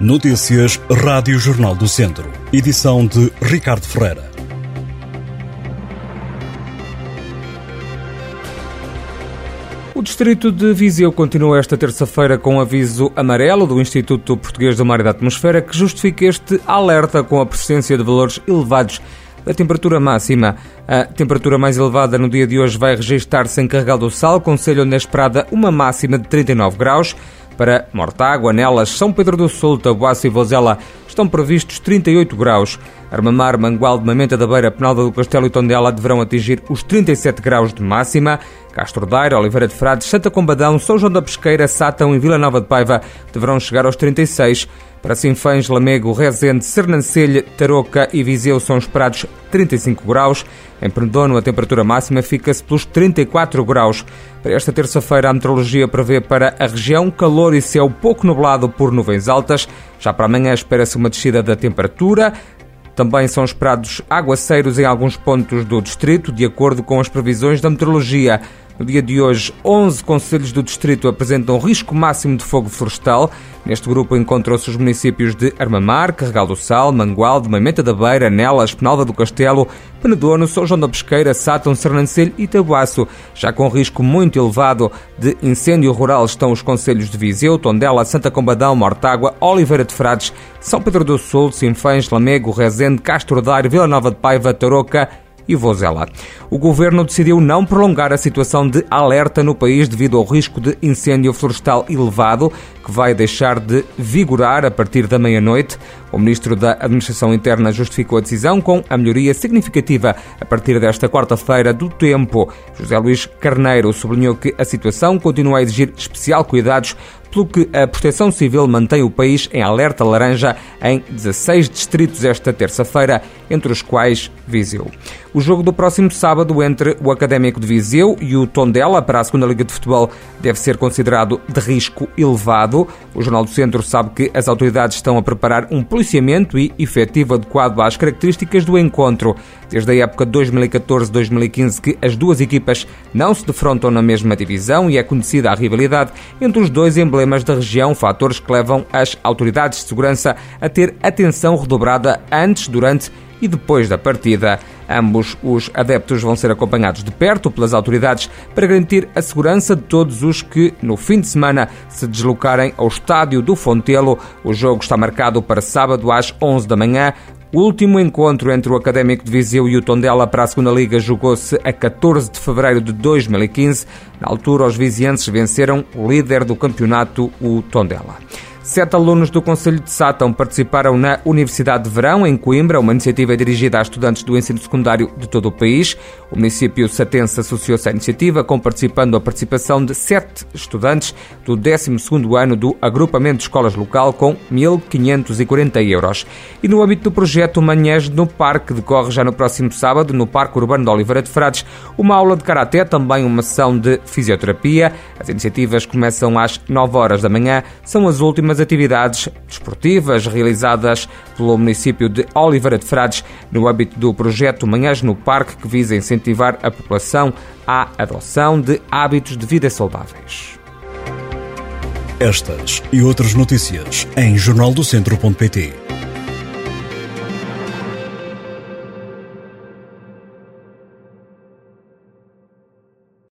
Notícias Rádio Jornal do Centro. Edição de Ricardo Ferreira. O distrito de Viseu continua esta terça-feira com aviso amarelo do Instituto Português do Mar e da Atmosfera que justifica este alerta com a presença de valores elevados da temperatura máxima. A temperatura mais elevada no dia de hoje vai registrar-se em Carregal do Sal, Conselho onde é esperada uma máxima de 39 graus. Para Mortágua, Nelas, São Pedro do Sul, Tabuaço e Vozela estão previstos 38 graus. Armamar, Mangual de Mamenta da Beira, Penalda do Castelo e Tondela deverão atingir os 37 graus de máxima. Castro Daire, Oliveira de Frades, Santa Combadão, São João da Pesqueira, Sátão e Vila Nova de Paiva deverão chegar aos 36. Para Sinfãs, Lamego, Rezende, Sernancelha, Tarouca e Viseu são esperados 35 graus. Em Pendono, a temperatura máxima fica-se pelos 34 graus. Para esta terça-feira, a meteorologia prevê para a região calor e céu pouco nublado por nuvens altas. Já para amanhã espera-se uma descida da temperatura. Também são esperados aguaceiros em alguns pontos do distrito, de acordo com as previsões da meteorologia. No dia de hoje, 11 conselhos do distrito apresentam risco máximo de fogo florestal. Neste grupo encontram-se os municípios de Armamar, Carregal do Sal, Mangualde, Maimenta da Beira, Nelas, Penalva do Castelo, Penedono, São João da Pesqueira, Sátão, Sernancelho e Tabuaço. Já com risco muito elevado de incêndio rural estão os conselhos de Viseu, Tondela, Santa Combadão, Mortágua, Oliveira de Frades, São Pedro do Sul, Sinfãs, Lamego, Rezende, Castro Daire, Vila Nova de Paiva, Tarouca e. O governo decidiu não prolongar a situação de alerta no país devido ao risco de incêndio florestal elevado, que vai deixar de vigorar a partir da meia-noite. O ministro da Administração Interna justificou a decisão com a melhoria significativa a partir desta quarta-feira do tempo. José Luís Carneiro sublinhou que a situação continua a exigir especial cuidados pelo que a Proteção Civil mantém o país em alerta laranja em 16 distritos esta terça-feira, entre os quais Viseu. O jogo do próximo sábado entre o Académico de Viseu e o Tondela para a segunda Liga de Futebol deve ser considerado de risco elevado. O Jornal do Centro sabe que as autoridades estão a preparar um policiamento e efetivo adequado às características do encontro. Desde a época 2014-2015 que as duas equipas não se defrontam na mesma divisão e é conhecida a rivalidade entre os dois emblemas da região, fatores que levam as autoridades de segurança a ter atenção redobrada antes, durante e depois da partida. Ambos os adeptos vão ser acompanhados de perto pelas autoridades para garantir a segurança de todos os que, no fim de semana, se deslocarem ao estádio do Fontelo. O jogo está marcado para sábado às 11 da manhã. O último encontro entre o Académico de Viseu e o Tondela para a Segunda Liga jogou-se a 14 de fevereiro de 2015. Na altura, os vizienses venceram o líder do campeonato, o Tondela. Sete alunos do Conselho de Sátão participaram na Universidade de Verão, em Coimbra, uma iniciativa dirigida a estudantes do ensino secundário de todo o país. O município satense associou-se à iniciativa, com participando a participação de sete estudantes do 12º ano do agrupamento de escolas local, com 1.540 euros. E no âmbito do projeto Manhãs no Parque, decorre já no próximo sábado, no Parque Urbano de Oliveira de Frades, uma aula de karaté, também uma sessão de fisioterapia. As iniciativas começam às 9 horas da manhã, são as últimas as atividades desportivas realizadas pelo município de Oliveira de Frades no âmbito do projeto Manhãs no Parque, que visa incentivar a população à adoção de hábitos de vida saudáveis. Estas e outras notícias em jornaldocentro.pt